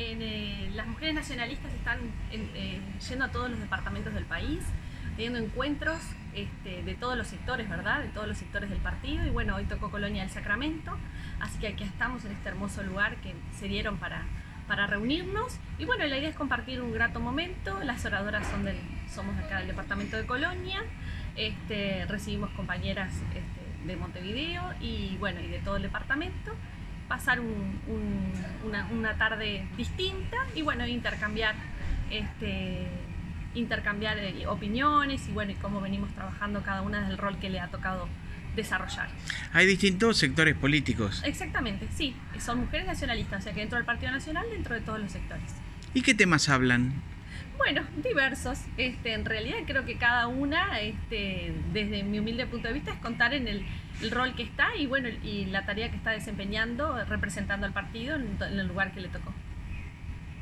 Eh, las mujeres nacionalistas están eh, yendo a todos los departamentos del país, teniendo encuentros este, de todos los sectores, ¿verdad? De todos los sectores del partido. Y bueno, hoy tocó Colonia del Sacramento, así que aquí estamos en este hermoso lugar que se dieron para, reunirnos. Y bueno, la idea es compartir un grato momento. Las oradoras son del, somos acá del departamento de Colonia. Este, recibimos compañeras este, de Montevideo y bueno, y de todo el departamento pasar una, tarde distinta y bueno, intercambiar, este, intercambiar eh, opiniones y bueno, y cómo venimos trabajando cada una del rol que le ha tocado desarrollar. Hay distintos sectores políticos. Exactamente, sí, son mujeres nacionalistas, o sea que dentro del Partido Nacional, dentro de todos los sectores. ¿Y qué temas hablan? Bueno, diversos. Este, en realidad creo que cada una, este, desde mi humilde punto de vista, es contar en el, rol que está y bueno y la tarea que está desempeñando representando al partido en el lugar que le tocó.